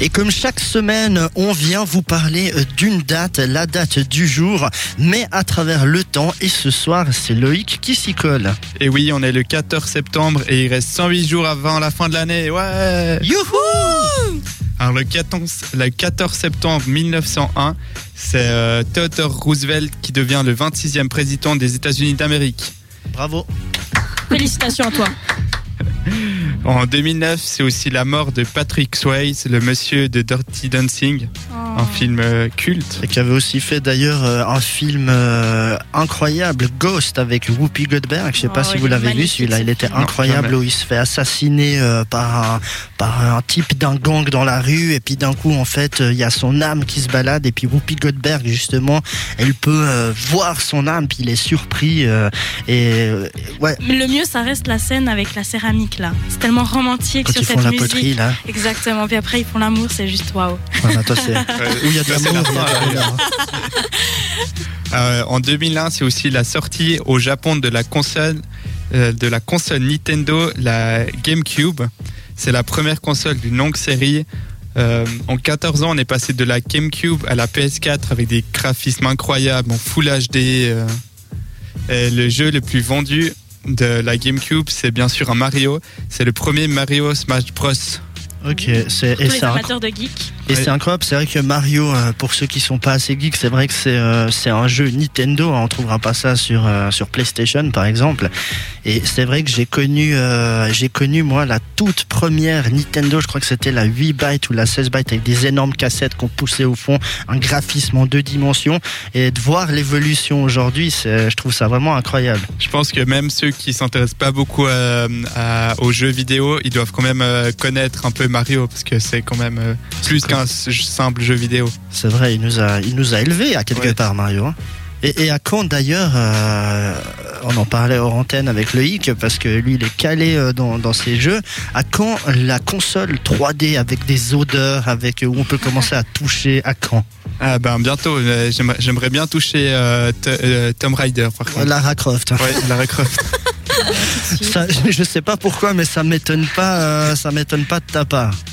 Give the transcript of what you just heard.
Et comme chaque semaine, on vient vous parler euh, d'une date, la date du jour, mais à travers le temps. Et ce soir, c'est Loïc qui s'y colle. Et oui, on est le 14 septembre et il reste 108 jours avant la fin de l'année. Ouais Youhou Alors le 14, le 14 septembre 1901, c'est euh, Theodore Roosevelt qui devient le 26e président des États-Unis d'Amérique. Bravo. Félicitations à toi. En 2009, c'est aussi la mort de Patrick Swayze, le monsieur de Dirty Dancing, un film euh, culte. Et qui avait aussi fait d'ailleurs euh, un film euh, incroyable, Ghost, avec Whoopi Goldberg. Je sais pas Oh, si vous l'avez vu, celui-là. ce Il était incroyable où il se fait assassiner par un, par un type d'un gang dans la rue. Et puis d'un coup, en fait, il y a son âme qui se balade. Et puis Whoopi Goldberg, justement, elle peut voir son âme. Puis il est surpris. et ouais, Mais le mieux, ça reste la scène avec la céramique là. C'est tellement romantique quand sur ils cette font la musique. poterie, là. Exactement. Puis après, ils font l'amour, c'est juste waouh. C'est- Euh, où il y a de ça, l'amour. Euh, en 2001, c'est aussi la sortie au Japon de la console, euh, de la console Nintendo, la GameCube. C'est la première console d'une longue série. Euh, en 14 ans, on est passé de la GameCube à la PS4 avec des graphismes incroyables en Full HD. euh. Et le jeu le plus vendu de la GameCube, c'est bien sûr un Mario. C'est le premier Mario Smash Bros. Ok, c'est et amateurs de geeks. Et c'est incroyable, c'est vrai que Mario, euh, pour ceux qui sont pas assez geeks, c'est vrai que c'est euh, c'est un jeu Nintendo, hein, on trouvera pas ça sur euh, sur PlayStation par exemple. Et c'est vrai que j'ai connu euh, j'ai connu moi la toute première Nintendo, je crois que c'était la 8 bytes ou la 16 bytes avec des énormes cassettes qu'on poussait au fond, un graphisme en deux dimensions et de voir l'évolution aujourd'hui, je trouve ça vraiment incroyable. Je pense que même ceux qui s'intéressent pas beaucoup à- à- aux jeux vidéo, ils doivent quand même connaître un peu Mario parce que c'est quand même plus qu'un simple jeu vidéo. C'est vrai, il nous a, il nous a élevés à quelque Ouais. part, Mario. hein. Et, et à quand d'ailleurs, euh, on en parlait hors antenne avec Loïc, parce que lui il est calé euh, dans, dans ces jeux, à quand la console 3D avec des odeurs, avec où on peut commencer à toucher, à quand? Ah ben bientôt, euh, j'aimerais- bien toucher euh, euh, Tomb Raider par contre. Lara Croft. Ouais, Lara Croft. Ça, je sais pas pourquoi, mais ça m'étonne pas, euh, ça m'étonne pas de ta part.